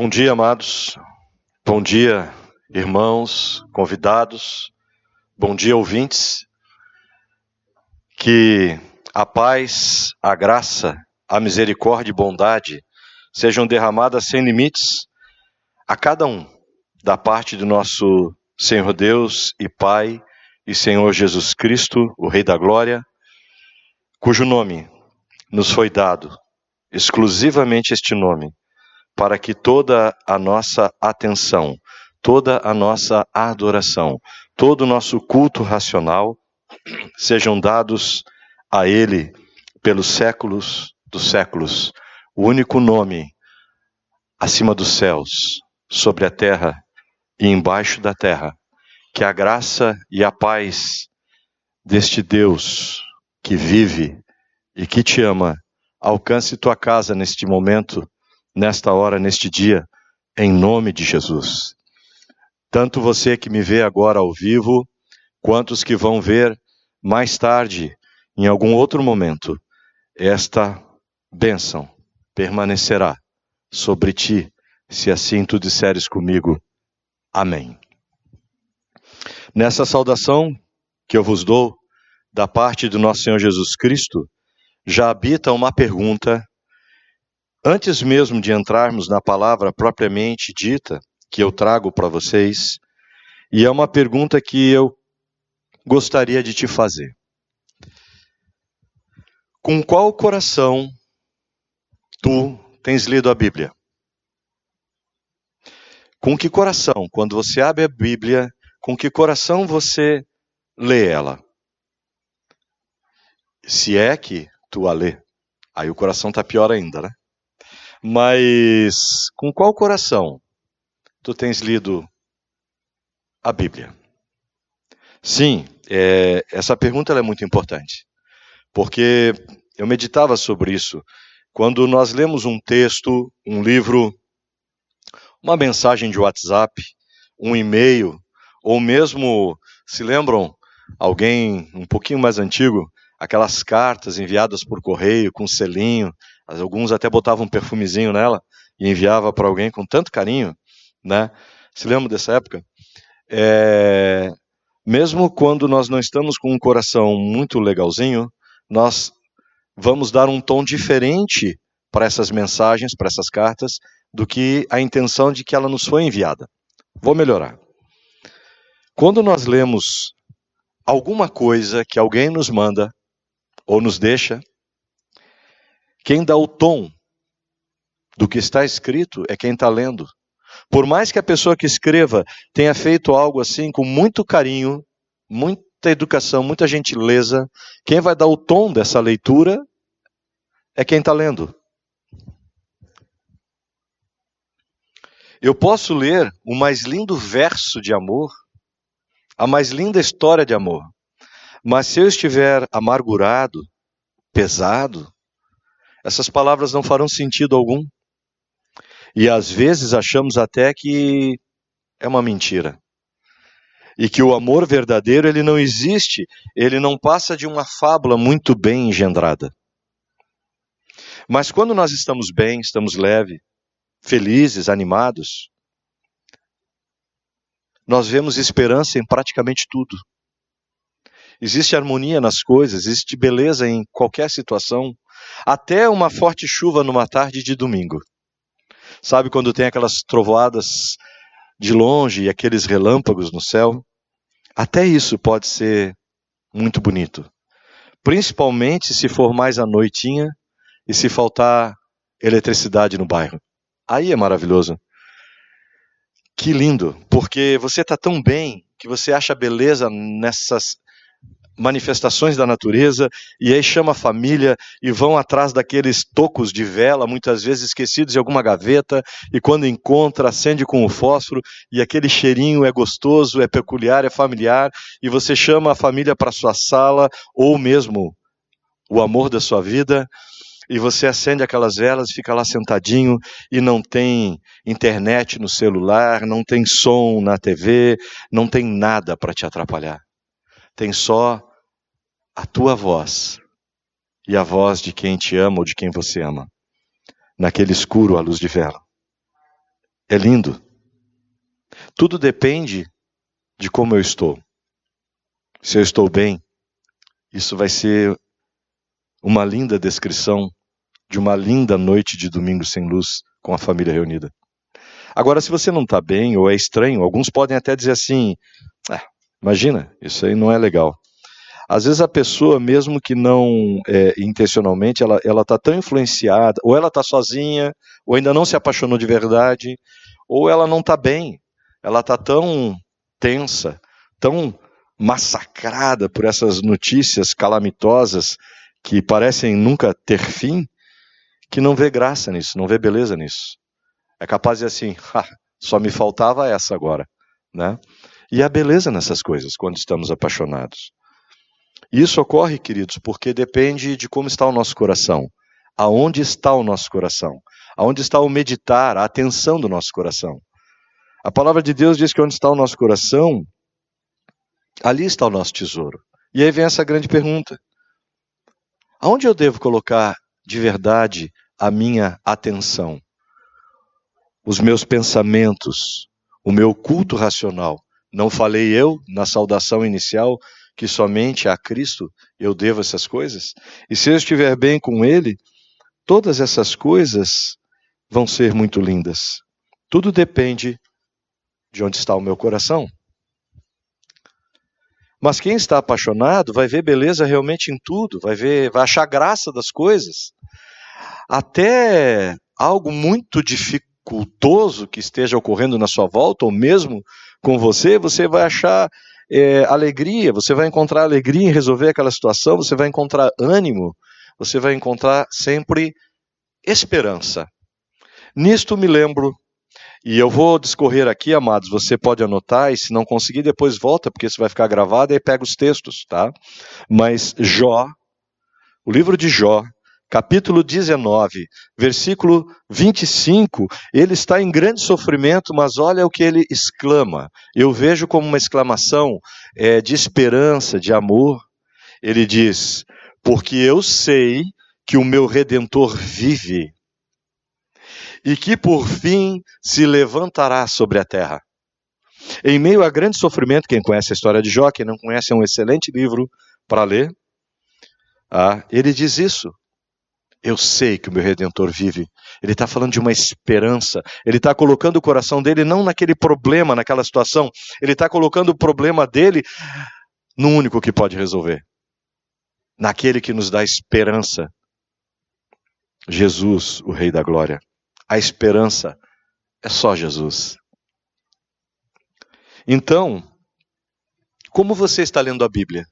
Bom dia, amados. Bom dia, irmãos, convidados. Bom dia, ouvintes. Que a paz, a graça, a misericórdia e bondade sejam derramadas sem limites a cada um da parte do nosso Senhor Deus e Pai e Senhor Jesus Cristo, o Rei da Glória, cujo nome nos foi dado, exclusivamente este nome, para que toda a nossa atenção, toda a nossa adoração, todo o nosso culto racional sejam dados a Ele pelos séculos dos séculos, o único nome acima dos céus, sobre a terra e embaixo da terra, que a graça e a paz deste Deus que vive e que te ama alcance tua casa neste momento, nesta hora, neste dia, em nome de Jesus. Tanto você que me vê agora ao vivo, quanto os que vão ver mais tarde, em algum outro momento, esta bênção permanecerá sobre ti, se assim tu disseres comigo. Amém. Nessa saudação que eu vos dou, da parte do nosso Senhor Jesus Cristo, já habita uma pergunta. Antes mesmo de entrarmos na palavra propriamente dita, que eu trago para vocês, e é uma pergunta que eu gostaria de te fazer. Com qual coração tu tens lido a Bíblia? Com que coração, quando você abre a Bíblia, com que coração você lê ela? Se é que tu a lê. Aí o coração tá pior ainda, né? Mas com qual coração tu tens lido a Bíblia? Sim, é, essa pergunta é muito importante, porque eu meditava sobre isso. Quando nós lemos um texto, um livro, uma mensagem de WhatsApp, um e-mail, ou mesmo, se lembram, alguém um pouquinho mais antigo, aquelas cartas enviadas por correio com selinho, alguns até botavam um perfumezinho nela e enviava para alguém com tanto carinho, né? Se lembra dessa época? É... Mesmo quando nós não estamos com um coração muito legalzinho, nós vamos dar um tom diferente para essas mensagens, para essas cartas, do que a intenção de que ela nos foi enviada. Vou melhorar. Quando nós lemos alguma coisa que alguém nos manda, ou nos deixa. Quem dá o tom do que está escrito é quem está lendo. Por mais que a pessoa que escreva tenha feito algo assim com muito carinho, muita educação, muita gentileza, quem vai dar o tom dessa leitura é quem está lendo. Eu posso ler o mais lindo verso de amor, a mais linda história de amor, mas se eu estiver amargurado, pesado, essas palavras não farão sentido algum. E às vezes achamos até que é uma mentira. E que o amor verdadeiro ele não existe, ele não passa de uma fábula muito bem engendrada. Mas quando nós estamos bem, estamos leve, felizes, animados, nós vemos esperança em praticamente tudo. Existe harmonia nas coisas, existe beleza em qualquer situação, até uma forte chuva numa tarde de domingo. Sabe quando tem aquelas trovoadas de longe e aqueles relâmpagos no céu? Até isso pode ser muito bonito. Principalmente se for mais à noitinha e se faltar eletricidade no bairro. Aí é maravilhoso. Que lindo, porque você está tão bem que você acha beleza nessas manifestações da natureza, e aí chama a família e vão atrás daqueles tocos de vela, muitas vezes esquecidos em alguma gaveta, e quando encontra, acende com o fósforo, e aquele cheirinho é gostoso, é peculiar, é familiar, e você chama a família para sua sala, ou mesmo o amor da sua vida, e você acende aquelas velas, fica lá sentadinho e não tem internet no celular, não tem som na TV, não tem nada para te atrapalhar. Tem só a tua voz e a voz de quem te ama ou de quem você ama, naquele escuro à luz de vela. é lindo. Tudo depende de como eu estou. Se eu estou bem, isso vai ser uma linda descrição de uma linda noite de domingo sem luz com a família reunida. Agora, se você não está bem ou é estranho, alguns podem até dizer assim: ah, imagina, isso aí não é legal. Às vezes a pessoa, mesmo que não é, intencionalmente, ela está tão influenciada, ou ela está sozinha, ou ainda não se apaixonou de verdade, ou ela não está bem, ela está tão tensa, tão massacrada por essas notícias calamitosas que parecem nunca ter fim, que não vê graça nisso, não vê beleza nisso. É capaz de assim, só me faltava essa agora, né? E há beleza nessas coisas quando estamos apaixonados. Isso ocorre, queridos, porque depende de como está o nosso coração. Aonde está o nosso coração? Aonde está o meditar, a atenção do nosso coração? A palavra de Deus diz que onde está o nosso coração, ali está o nosso tesouro. E aí vem essa grande pergunta: aonde eu devo colocar de verdade a minha atenção? Os meus pensamentos, o meu culto racional. Não falei eu na saudação inicial que somente a Cristo eu devo essas coisas? E se eu estiver bem com Ele, todas essas coisas vão ser muito lindas. Tudo depende de onde está o meu coração. Mas quem está apaixonado vai ver beleza realmente em tudo, vai ver, vai achar graça das coisas. Até algo muito dificultoso que esteja ocorrendo na sua volta, ou mesmo com você, você vai achar é, alegria, você vai encontrar alegria em resolver aquela situação, você vai encontrar ânimo, você vai encontrar sempre esperança. Nisto me lembro, e eu vou discorrer aqui, amados, você pode anotar, e se não conseguir, depois volta, porque isso vai ficar gravado, e pega os textos, tá? Mas Jó, o livro de Jó, capítulo 19, versículo 25, ele está em grande sofrimento, mas olha o que ele exclama. Eu vejo como uma exclamação é, de esperança, de amor. Ele diz: Porque eu sei que o meu redentor vive e que por fim se levantará sobre a terra. Em meio a grande sofrimento, quem conhece a história de Jó, quem não conhece, é um excelente livro para ler. Ah, ele diz isso. Eu sei que o meu redentor vive. Ele está falando de uma esperança. Ele está colocando o coração dele não naquele problema, naquela situação. Ele está colocando o problema dele no único que pode resolver naquele que nos dá esperança. Jesus, o Rei da Glória. A esperança é só Jesus. Então, como você está lendo a Bíblia?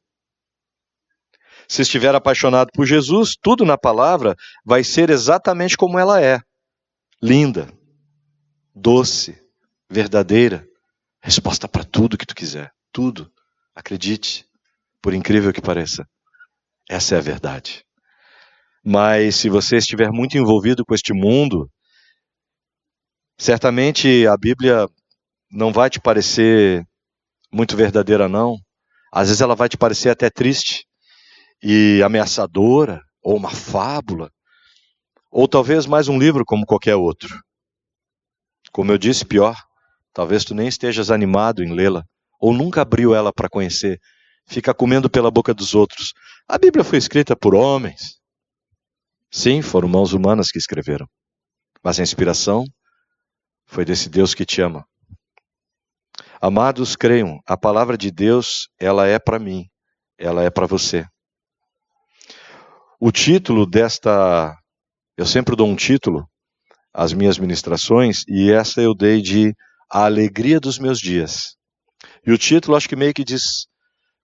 Se estiver apaixonado por Jesus, tudo na palavra vai ser exatamente como ela é: linda, doce, verdadeira, resposta para tudo que tu quiser, tudo. Acredite, por incrível que pareça, essa é a verdade. Mas se você estiver muito envolvido com este mundo, certamente a Bíblia não vai te parecer muito verdadeira, não. Às vezes ela vai te parecer até triste e ameaçadora, ou uma fábula, ou talvez mais um livro como qualquer outro. Como eu disse, pior, talvez tu nem estejas animado em lê-la, ou nunca abriu ela para conhecer, fica comendo pela boca dos outros. A Bíblia foi escrita por homens. Sim, foram mãos humanas que escreveram, mas a inspiração foi desse Deus que te ama. Amados, creiam, a palavra de Deus, ela é para mim, ela é para você. O título desta. Eu sempre dou um título às minhas ministrações, e essa eu dei de A Alegria dos Meus Dias. E o título acho que meio que diz: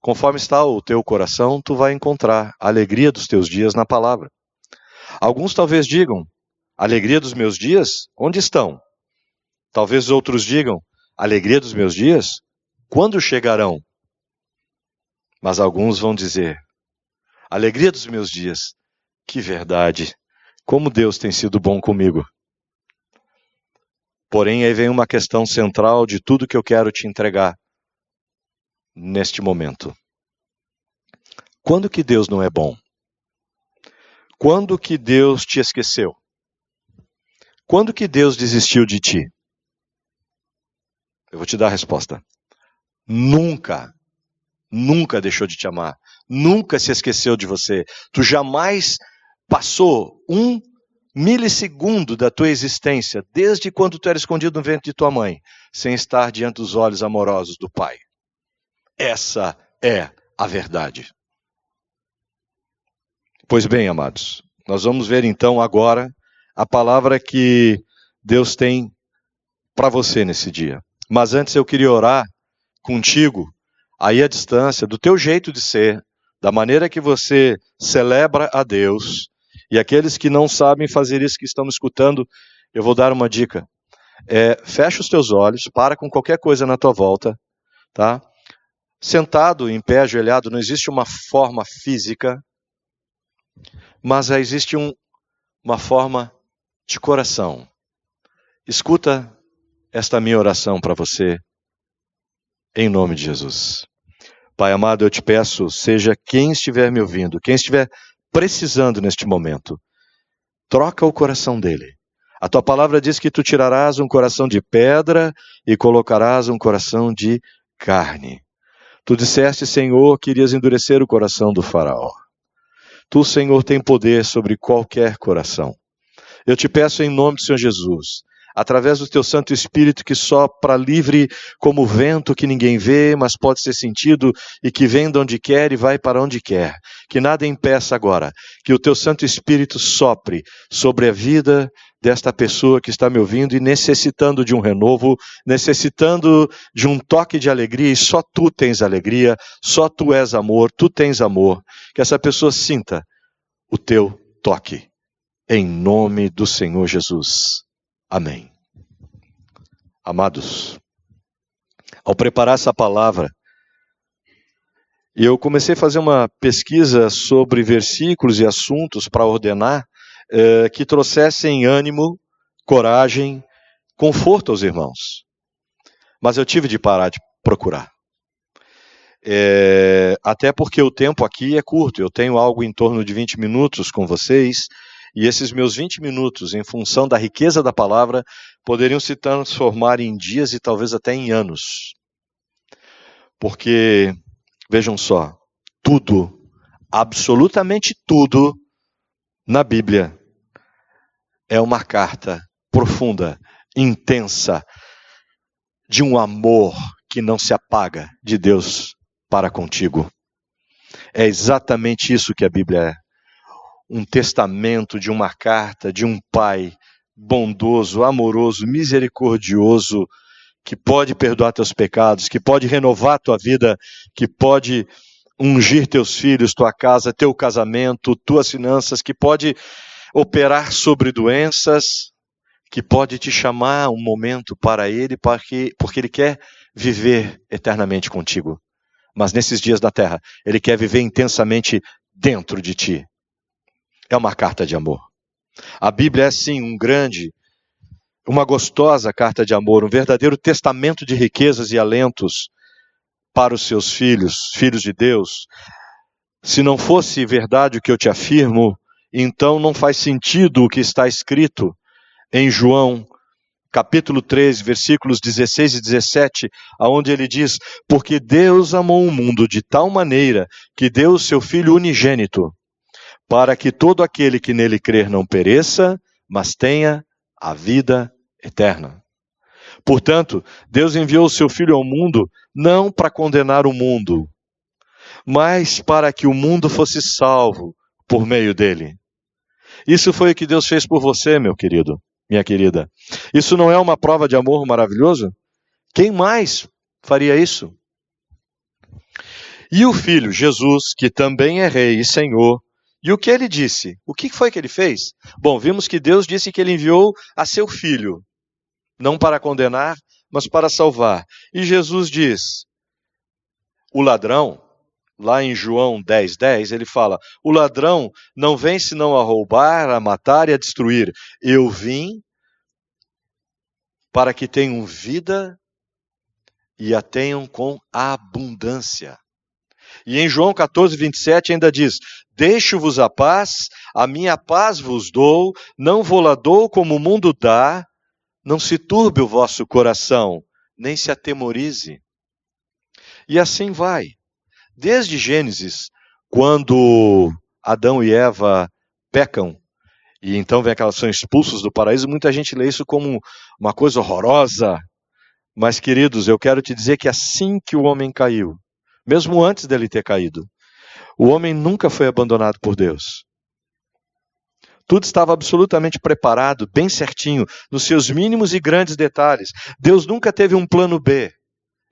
conforme está o teu coração, tu vai encontrar a alegria dos teus dias na palavra. Alguns talvez digam: alegria dos meus dias? Onde estão? Talvez outros digam: alegria dos meus dias? Quando chegarão? Mas alguns vão dizer: alegria dos meus dias. Que verdade! Como Deus tem sido bom comigo. Porém, aí vem uma questão central de tudo que eu quero te entregar neste momento. Quando que Deus não é bom? Quando que Deus te esqueceu? Quando que Deus desistiu de ti? Eu vou te dar a resposta. Nunca, nunca deixou de te amar. Nunca se esqueceu de você. Tu jamais passou um milissegundo da tua existência, desde quando tu era escondido no ventre de tua mãe, sem estar diante dos olhos amorosos do Pai. Essa é a verdade. Pois bem, amados, nós vamos ver então agora a palavra que Deus tem para você nesse dia. Mas antes eu queria orar contigo, aí à distância, do teu jeito de ser, da maneira que você celebra a Deus. E aqueles que não sabem fazer isso que estão me escutando, eu vou dar uma dica. É, fecha os teus olhos, para com qualquer coisa na tua volta, tá? Sentado, em pé, ajoelhado, não existe uma forma física, mas existe um, uma forma de coração. Escuta esta minha oração para você, em nome de Jesus. Pai amado, eu te peço, seja quem estiver me ouvindo, quem estiver precisando neste momento, troca o coração dele. A tua palavra diz que tu tirarás um coração de pedra e colocarás um coração de carne. Tu disseste, Senhor, que irias endurecer o coração do Faraó. Tu, Senhor, tem poder sobre qualquer coração. Eu te peço em nome do Senhor Jesus, através do teu Santo Espírito que sopra livre como vento que ninguém vê, mas pode ser sentido e que vem de onde quer e vai para onde quer. Que nada impeça agora que o teu Santo Espírito sopre sobre a vida desta pessoa que está me ouvindo e necessitando de um renovo, necessitando de um toque de alegria, e só tu tens alegria, só tu és amor, tu tens amor. Que essa pessoa sinta o teu toque. Em nome do Senhor Jesus. Amém. Amados, ao preparar essa palavra, eu comecei a fazer uma pesquisa sobre versículos e assuntos para ordenar eh, que trouxessem ânimo, coragem, conforto aos irmãos. Mas eu tive de parar de procurar. É, até porque o tempo aqui é curto, eu tenho algo em torno de 20 minutos com vocês, e esses meus 20 minutos, em função da riqueza da palavra, poderiam se transformar em dias e talvez até em anos. Porque, vejam só, tudo, absolutamente tudo na Bíblia é uma carta profunda, intensa, de um amor que não se apaga de Deus para contigo. É exatamente isso que a Bíblia é um testamento, de uma carta de um pai bondoso, amoroso, misericordioso, que pode perdoar teus pecados, que pode renovar tua vida, que pode ungir teus filhos, tua casa, teu casamento, tuas finanças, que pode operar sobre doenças, que pode te chamar um momento para ele, porque, porque ele quer viver eternamente contigo. Mas nesses dias da terra, ele quer viver intensamente dentro de ti é uma carta de amor. A Bíblia é sim um grande, uma gostosa carta de amor, um verdadeiro testamento de riquezas e alentos para os seus filhos, filhos de Deus. Se não fosse verdade o que eu te afirmo, então não faz sentido o que está escrito em João capítulo 13, versículos 16 e 17, aonde ele diz: "Porque Deus amou o mundo de tal maneira que deu o seu filho unigênito, para que todo aquele que nele crer não pereça, mas tenha a vida eterna. Portanto, Deus enviou o seu Filho ao mundo não para condenar o mundo, mas para que o mundo fosse salvo por meio dele. Isso foi o que Deus fez por você, meu querido, minha querida. Isso não é uma prova de amor maravilhoso? Quem mais faria isso? E o Filho, Jesus, que também é Rei e Senhor, e o que ele disse? O que foi que ele fez? Bom, vimos que Deus disse que ele enviou a seu filho, não para condenar, mas para salvar. E Jesus diz: o ladrão, lá em João 10, 10, ele fala: o ladrão não vem senão a roubar, a matar e a destruir. Eu vim para que tenham vida e a tenham com abundância. E em João 14, 27 ainda diz: Deixo-vos a paz, a minha paz vos dou, não vou lá dou como o mundo dá, não se turbe o vosso coração, nem se atemorize. E assim vai. Desde Gênesis, quando Adão e Eva pecam, e então vem aquelas são expulsos do paraíso, muita gente lê isso como uma coisa horrorosa. Mas, queridos, eu quero te dizer que assim que o homem caiu, mesmo antes dele ter caído, o homem nunca foi abandonado por Deus. Tudo estava absolutamente preparado, bem certinho, nos seus mínimos e grandes detalhes. Deus nunca teve um plano B.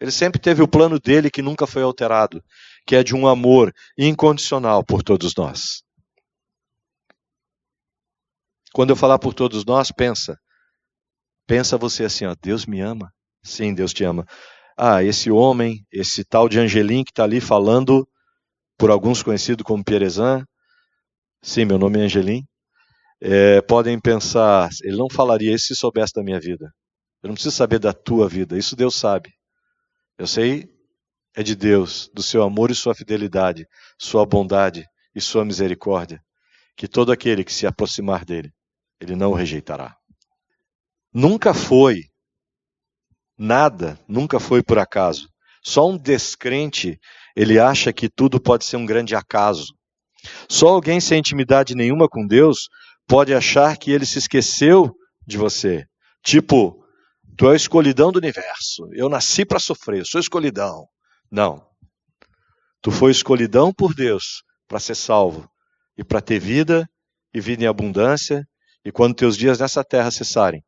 Ele sempre teve o plano dele que nunca foi alterado, que é de um amor incondicional por todos nós. Quando eu falar por todos nós, pensa. Pensa você assim, ó, Deus me ama. Sim, Deus te ama. Ah, esse homem, esse tal de Angelim que está ali falando, por alguns conhecido como Pierezan. Sim, meu nome é Angelim é, podem pensar, ele não falaria isso se soubesse da minha vida. Eu não preciso saber da tua vida, isso Deus sabe. Eu sei é de Deus, do seu amor e sua fidelidade, sua bondade e sua misericórdia, que todo aquele que se aproximar dele, ele não o rejeitará. Nunca foi, nada, nunca foi por acaso. Só um descrente, ele acha que tudo pode ser um grande acaso. Só alguém sem intimidade nenhuma com Deus pode achar que ele se esqueceu de você. Tipo, tu é a escolhidão do universo. Eu nasci para sofrer, sou escolhidão. Não. Tu foi escolhidão por Deus para ser salvo e para ter vida e vida em abundância. E quando teus dias nessa terra cessarem,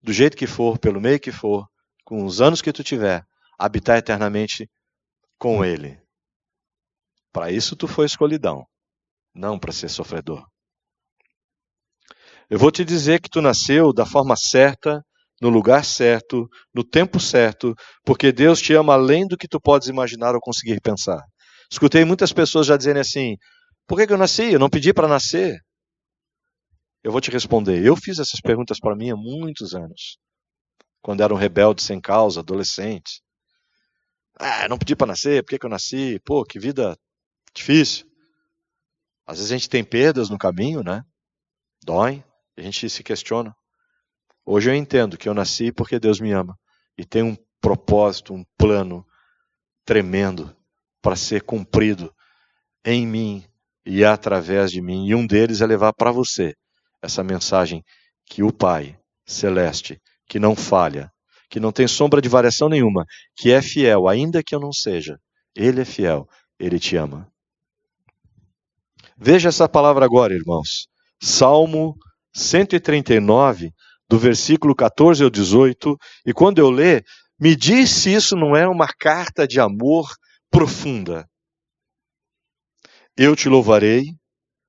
do jeito que for, pelo meio que for, com os anos que tu tiver, habitar eternamente com Ele. Para isso tu foi escolhidão, não para ser sofredor. Eu vou te dizer que tu nasceu da forma certa, no lugar certo, no tempo certo, porque Deus te ama além do que tu podes imaginar ou conseguir pensar. Escutei muitas pessoas já dizendo assim: por que, que eu nasci? Eu não pedi para nascer. Eu vou te responder. Eu fiz essas perguntas para mim há muitos anos, quando era um rebelde sem causa, adolescente. Ah, não pedi para nascer, por que, que eu nasci? Pô, que vida difícil. Às vezes a gente tem perdas no caminho, né? Dói. A gente se questiona. Hoje eu entendo que eu nasci porque Deus me ama e tem um propósito, um plano tremendo para ser cumprido em mim e através de mim. E um deles é levar para você essa mensagem que o Pai celeste, que não falha, que não tem sombra de variação nenhuma, que é fiel, ainda que eu não seja, ele é fiel, ele te ama. Veja essa palavra agora, irmãos. Salmo 139, do versículo 14 ao 18, e quando eu ler, me diz se isso não é uma carta de amor profunda. Eu te louvarei,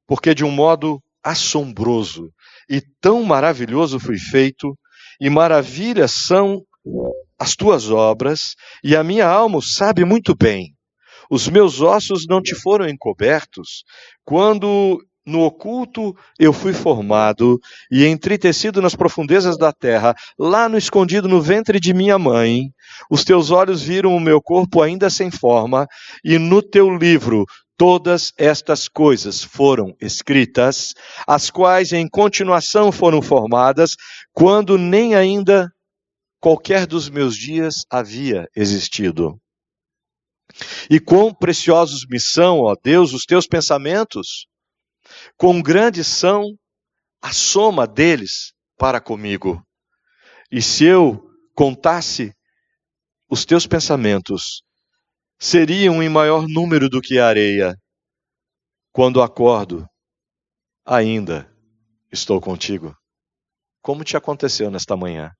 porque de um modo assombroso e tão maravilhoso fui feito, e maravilhas são as tuas obras, e a minha alma sabe muito bem. Os meus ossos não te foram encobertos, quando no oculto eu fui formado e entritecido nas profundezas da terra, lá no escondido no ventre de minha mãe. Os teus olhos viram o meu corpo ainda sem forma, e no teu livro todas estas coisas foram escritas, as quais em continuação foram formadas, quando nem ainda qualquer dos meus dias havia existido. E quão preciosos me são, ó Deus, os teus pensamentos, Quão grandes são a soma deles para comigo. E se eu contasse os teus pensamentos, seriam em maior número do que a areia. Quando acordo, ainda estou contigo. Como te aconteceu nesta manhã?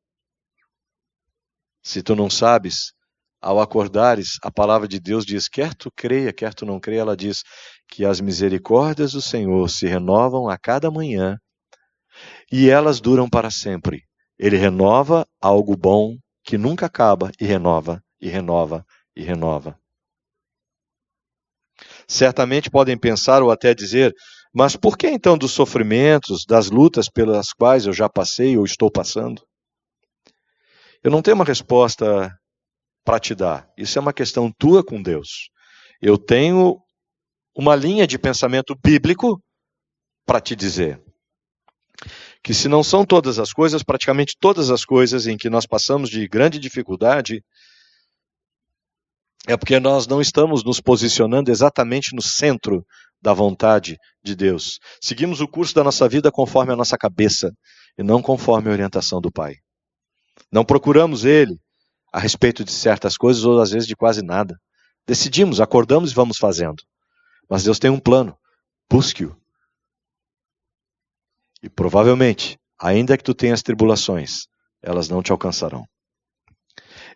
Se tu não sabes, ao acordares, a palavra de Deus diz: quer tu creia, quer tu não creia, ela diz que as misericórdias do Senhor se renovam a cada manhã e elas duram para sempre. Ele renova algo bom que nunca acaba e renova, e renova, e renova. Certamente podem pensar ou até dizer, mas por que então dos sofrimentos, das lutas pelas quais eu já passei ou estou passando? Eu não tenho uma resposta para te dar. Isso é uma questão tua com Deus. Eu tenho uma linha de pensamento bíblico para te dizer que se não são todas as coisas, praticamente todas as coisas em que nós passamos de grande dificuldade, é porque nós não estamos nos posicionando exatamente no centro da vontade de Deus. Seguimos o curso da nossa vida conforme a nossa cabeça e não conforme a orientação do Pai. Não procuramos Ele a respeito de certas coisas ou às vezes de quase nada. Decidimos, acordamos e vamos fazendo. Mas Deus tem um plano. Busque-o. E provavelmente, ainda que tu tenhas tribulações, elas não te alcançarão.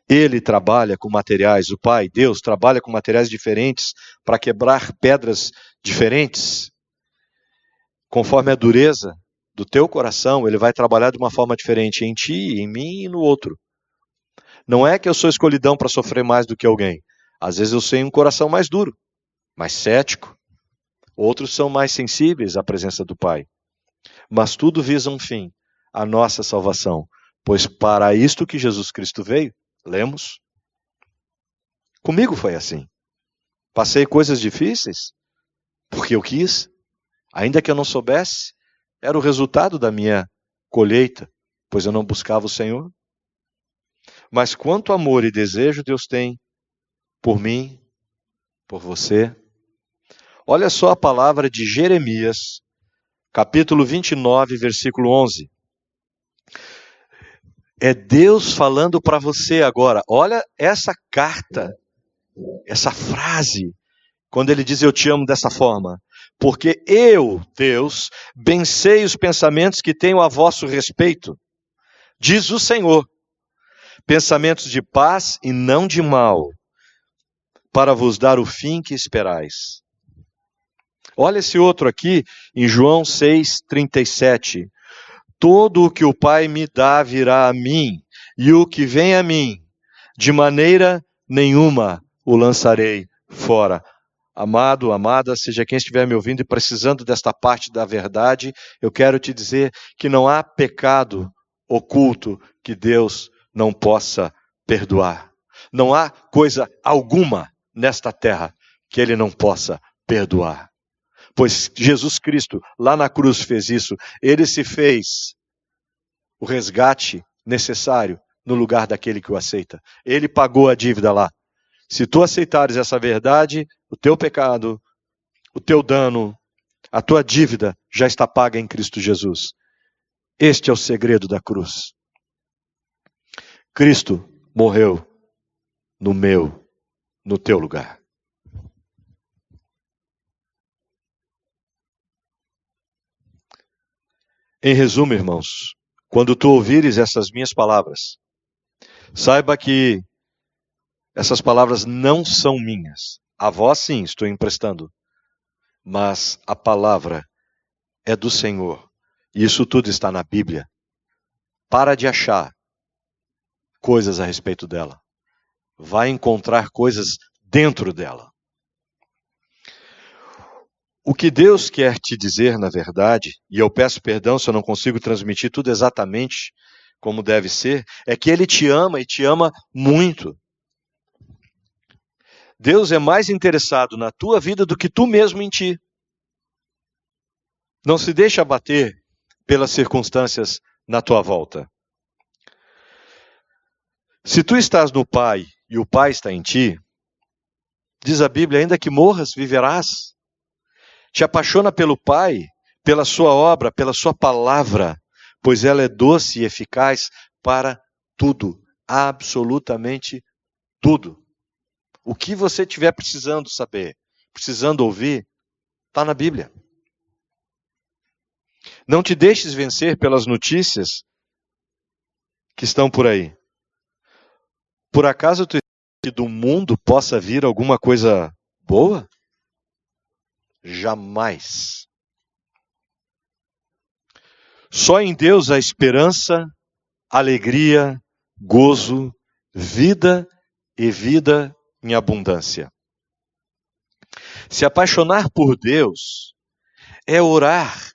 Ele trabalha com materiais, o Pai, Deus, trabalha com materiais diferentes para quebrar pedras diferentes. Conforme a dureza do teu coração, ele vai trabalhar de uma forma diferente em ti, em mim e no outro. Não é que eu sou escolhidão para sofrer mais do que alguém. Às vezes eu tenho um coração mais duro, mais cético. Outros são mais sensíveis à presença do Pai. Mas tudo visa um fim, a nossa salvação. Pois para isto que Jesus Cristo veio, lemos. Comigo foi assim. Passei coisas difíceis porque eu quis, ainda que eu não soubesse, era o resultado da minha colheita, pois eu não buscava o Senhor. Mas quanto amor e desejo Deus tem por mim, por você. Olha só a palavra de Jeremias, capítulo 29, versículo 11. É Deus falando para você agora. Olha essa carta, essa frase, quando ele diz eu te amo dessa forma. Porque eu, Deus, bem os pensamentos que tenho a vosso respeito, diz o Senhor pensamentos de paz e não de mal, para vos dar o fim que esperais. Olha esse outro aqui, em João 6,37. Todo o que o Pai me dá virá a mim, e o que vem a mim, de maneira nenhuma o lançarei fora. Amado, amada, seja quem estiver me ouvindo e precisando desta parte da verdade, eu quero te dizer que não há pecado oculto que Deus não possa perdoar. Não há coisa alguma nesta terra que ele não possa perdoar. Pois Jesus Cristo, lá na cruz, fez isso. Ele se fez o resgate necessário no lugar daquele que o aceita. Ele pagou a dívida lá. Se tu aceitares essa verdade, o teu pecado, o teu dano, a tua dívida já está paga em Cristo Jesus. Este é o segredo da cruz. Cristo morreu no meu, no teu lugar. Em resumo, irmãos, quando tu ouvires essas minhas palavras, saiba que essas palavras não são minhas. A voz, sim, estou emprestando, mas a palavra é do Senhor. E isso tudo está na Bíblia. Para de achar coisas a respeito dela. Vai encontrar coisas dentro dela. O que Deus quer te dizer, na verdade, e eu peço perdão se eu não consigo transmitir tudo exatamente como deve ser, é que Ele te ama e te ama muito. Deus é mais interessado na tua vida do que tu mesmo em ti. Não se deixe abater pelas circunstâncias na tua volta. Se tu estás no Pai e o Pai está em ti, diz a Bíblia, ainda que morras, viverás. Te apaixona pelo Pai, pela sua obra, pela sua palavra, pois ela é doce e eficaz para tudo, absolutamente tudo. O que você estiver precisando saber, precisando ouvir, está na Bíblia. Não te deixes vencer pelas notícias que estão por aí. Por acaso tu do mundo possa vir alguma coisa boa? Jamais. Só em Deus há esperança, alegria, gozo, vida e vida em abundância. Se apaixonar por Deus é orar.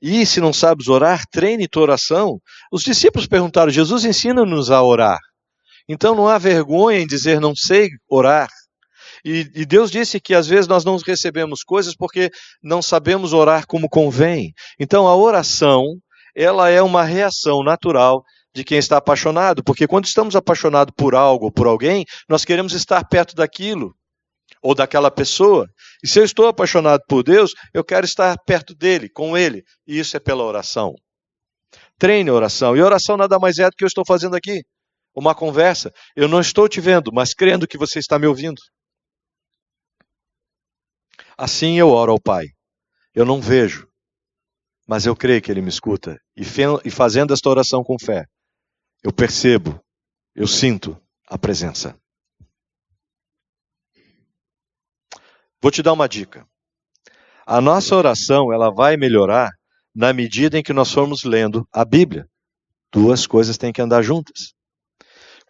E se não sabes orar, treine tua oração. Os discípulos perguntaram: Jesus ensina-nos a orar. Então não há vergonha em dizer não sei orar. E, e, Deus disse que às vezes nós não recebemos coisas porque não sabemos orar como convém. Então a oração ela é uma reação natural de quem está apaixonado, porque quando estamos apaixonados por algo, por alguém, nós queremos estar perto daquilo ou daquela pessoa. E se eu estou apaixonado por Deus, eu quero estar perto dele, com ele, e isso é pela oração. Treine oração. E oração nada mais é do que eu estou fazendo aqui. Uma conversa. Eu não estou te vendo, mas crendo que você está me ouvindo. Assim eu oro ao Pai. Eu não vejo, mas eu creio que Ele me escuta. E fazendo esta oração com fé, eu percebo, eu sinto a presença. Vou te dar uma dica. A nossa oração ela vai melhorar na medida em que nós formos lendo a Bíblia. Duas coisas têm que andar juntas.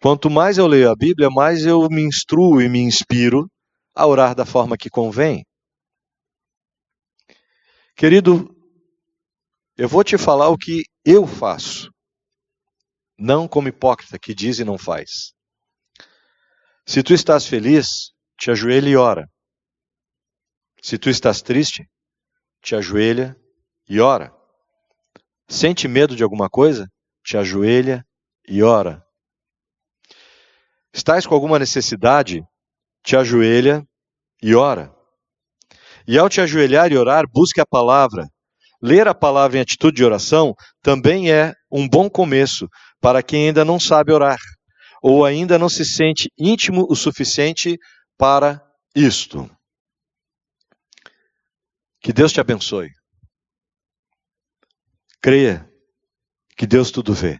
Quanto mais eu leio a Bíblia, mais eu me instruo e me inspiro a orar da forma que convém. Querido, eu vou te falar o que eu faço, não como hipócrita que diz e não faz. Se tu estás feliz, te ajoelha e ora. Se tu estás triste, te ajoelha e ora. Sente medo de alguma coisa? Te ajoelha e ora. Estás com alguma necessidade? Te ajoelha e ora. E ao te ajoelhar e orar, busque a palavra. Ler a palavra em atitude de oração também é um bom começo para quem ainda não sabe orar ou ainda não se sente íntimo o suficiente para isto. Que Deus te abençoe. Creia que Deus tudo vê.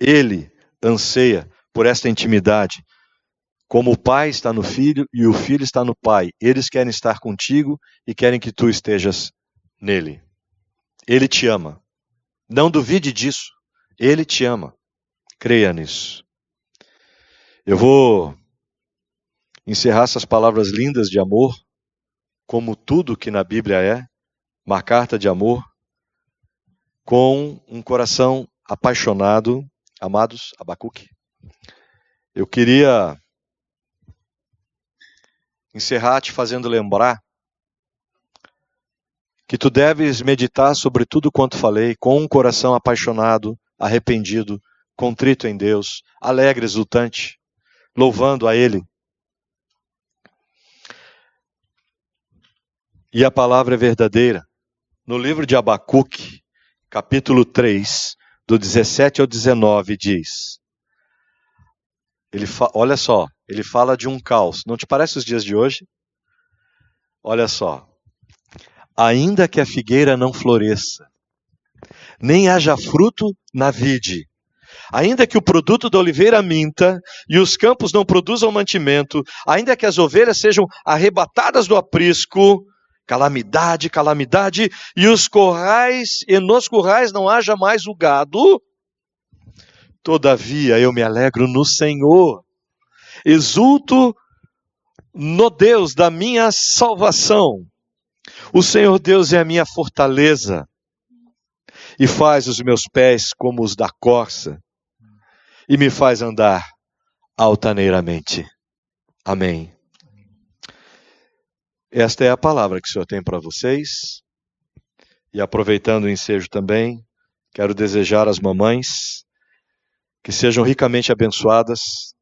Ele anseia por esta intimidade. Como o pai está no filho e o filho está no pai, eles querem estar contigo e querem que tu estejas nele. Ele te ama. Não duvide disso. Ele te ama. Creia nisso. Eu vou encerrar essas palavras lindas de amor, como tudo que na Bíblia é, uma carta de amor, com um coração apaixonado, amados, Abacuque. Eu queria encerrar te fazendo lembrar que tu deves meditar sobre tudo quanto falei com um coração apaixonado, arrependido, contrito em Deus, alegre, exultante, louvando a Ele. E a palavra é verdadeira. No livro de Abacuque, capítulo 3, do 17 ao 19, diz: ele Olha só, ele fala de um caos. Não te parece os dias de hoje? Olha só. Ainda que a figueira não floresça, nem haja fruto na vide, ainda que o produto da oliveira minta e os campos não produzam mantimento, ainda que as ovelhas sejam arrebatadas do aprisco, calamidade, calamidade, e os corrais, e nos corrais não haja mais o gado. Todavia eu me alegro no Senhor, exulto no Deus da minha salvação. O Senhor Deus é a minha fortaleza e faz os meus pés como os da corça e me faz andar altaneiramente. Amém. Esta é a palavra que o Senhor tem para vocês. E aproveitando o ensejo também, quero desejar às mamães que sejam ricamente abençoadas,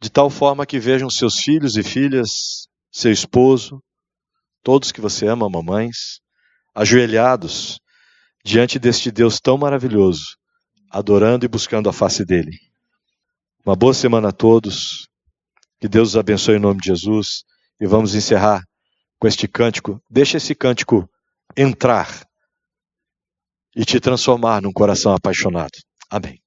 de tal forma que vejam seus filhos e filhas, seu esposo, todos que você ama, mamães, ajoelhados diante deste Deus tão maravilhoso, adorando e buscando a face dele. Uma boa semana a todos. Que Deus os abençoe em nome de Jesus. E vamos encerrar com este cântico. Deixa esse cântico entrar e te transformar num coração apaixonado. Amém.